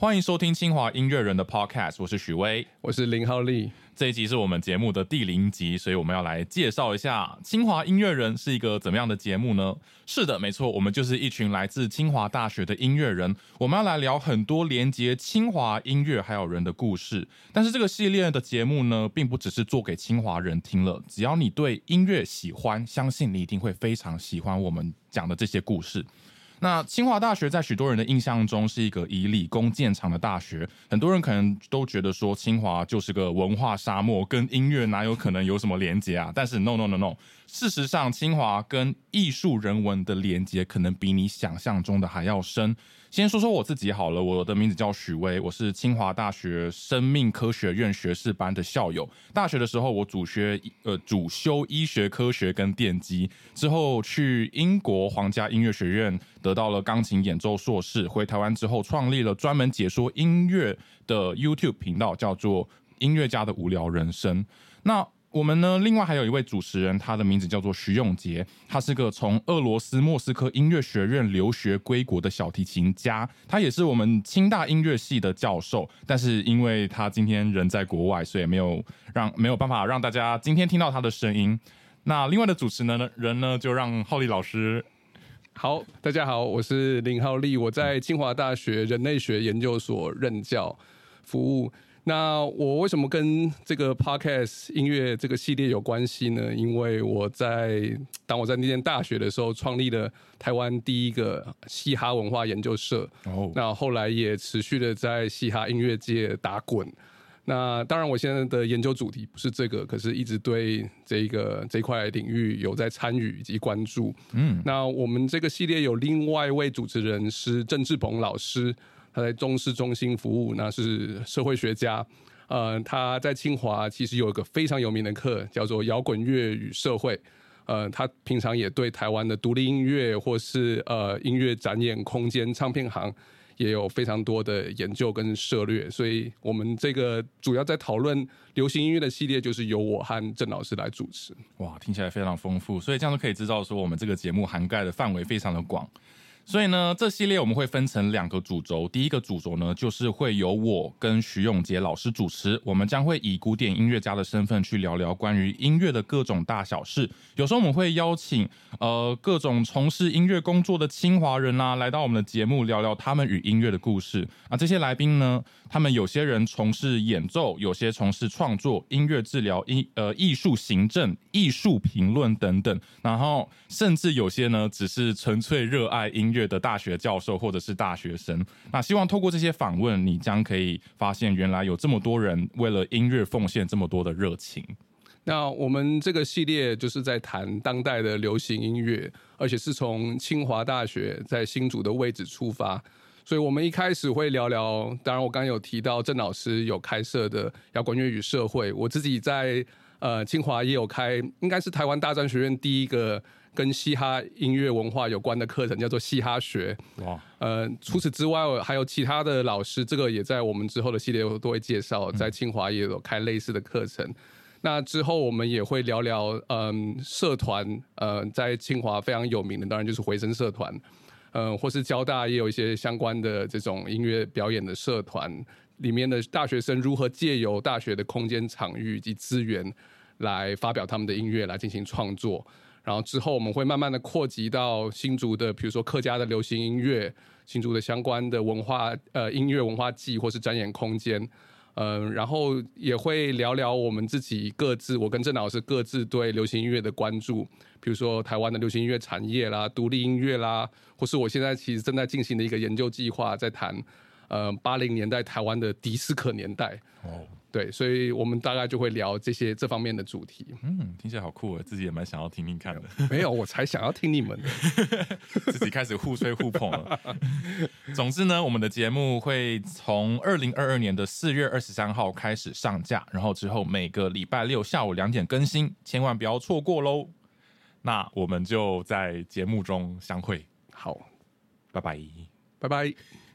欢迎收听清华音乐人的 Podcast，我是许巍，我是林浩利。这一集是我们节目的第零集，所以我们要来介绍一下清华音乐人是一个怎么样的节目呢？是的，没错，我们就是一群来自清华大学的音乐人，我们要来聊很多连接清华音乐还有人的故事。但是这个系列的节目呢，并不只是做给清华人听了，只要你对音乐喜欢，相信你一定会非常喜欢我们讲的这些故事。那清华大学在许多人的印象中是一个以理工见长的大学，很多人可能都觉得说清华就是个文化沙漠，跟音乐哪有可能有什么连接啊？但是 no no no no，事实上清华跟艺术人文的连接可能比你想象中的还要深。先说说我自己好了，我的名字叫许巍，我是清华大学生命科学院学士班的校友。大学的时候，我主学呃主修医学科学跟电机，之后去英国皇家音乐学院得到了钢琴演奏硕士。回台湾之后，创立了专门解说音乐的 YouTube 频道，叫做《音乐家的无聊人生》。那我们呢？另外还有一位主持人，他的名字叫做徐永杰，他是个从俄罗斯莫斯科音乐学院留学归国的小提琴家，他也是我们清大音乐系的教授。但是因为他今天人在国外，所以没有让没有办法让大家今天听到他的声音。那另外的主持呢人呢，就让浩利老师。好，大家好，我是林浩利，我在清华大学人类学研究所任教服务。那我为什么跟这个 podcast 音乐这个系列有关系呢？因为我在当我在那间大学的时候，创立了台湾第一个嘻哈文化研究社。哦，那后来也持续的在嘻哈音乐界打滚。那当然，我现在的研究主题不是这个，可是一直对这个这块领域有在参与以及关注。嗯，那我们这个系列有另外一位主持人是郑志鹏老师。他在中视中心服务，那是社会学家。呃，他在清华其实有一个非常有名的课，叫做《摇滚乐与社会》。呃，他平常也对台湾的独立音乐或是呃音乐展演空间、唱片行也有非常多的研究跟涉略。所以，我们这个主要在讨论流行音乐的系列，就是由我和郑老师来主持。哇，听起来非常丰富。所以这样就可以知道说，我们这个节目涵盖的范围非常的广。所以呢，这系列我们会分成两个主轴。第一个主轴呢，就是会由我跟徐永杰老师主持，我们将会以古典音乐家的身份去聊聊关于音乐的各种大小事。有时候我们会邀请呃各种从事音乐工作的清华人啊，来到我们的节目聊聊他们与音乐的故事。啊，这些来宾呢，他们有些人从事演奏，有些从事创作、音乐治疗、艺呃艺术行政、艺术评论等等。然后甚至有些呢，只是纯粹热爱音乐。的大学教授或者是大学生，那希望透过这些访问，你将可以发现原来有这么多人为了音乐奉献这么多的热情。那我们这个系列就是在谈当代的流行音乐，而且是从清华大学在新竹的位置出发，所以我们一开始会聊聊。当然，我刚刚有提到郑老师有开设的摇滚乐与社会，我自己在呃清华也有开，应该是台湾大专学院第一个。跟嘻哈音乐文化有关的课程叫做嘻哈学。哇，呃，除此之外还有其他的老师，这个也在我们之后的系列都会介绍，在清华也有开类似的课程。那之后我们也会聊聊，嗯，社团，呃，在清华非常有名的，当然就是回声社团，嗯，或是交大也有一些相关的这种音乐表演的社团，里面的大学生如何借由大学的空间、场域以及资源来发表他们的音乐，来进行创作。然后之后我们会慢慢的扩及到新竹的，比如说客家的流行音乐，新竹的相关的文化，呃，音乐文化季或是展演空间，嗯，然后也会聊聊我们自己各自，我跟郑老师各自对流行音乐的关注，比如说台湾的流行音乐产业啦，独立音乐啦，或是我现在其实正在进行的一个研究计划，在谈，呃，八零年代台湾的迪斯科年代。哦。对，所以我们大概就会聊这些这方面的主题。嗯，听起来好酷啊，自己也蛮想要听听看的。没有，我才想要听你们的，自己开始互吹互捧了。总之呢，我们的节目会从二零二二年的四月二十三号开始上架，然后之后每个礼拜六下午两点更新，千万不要错过喽。那我们就在节目中相会。好，拜拜，拜拜。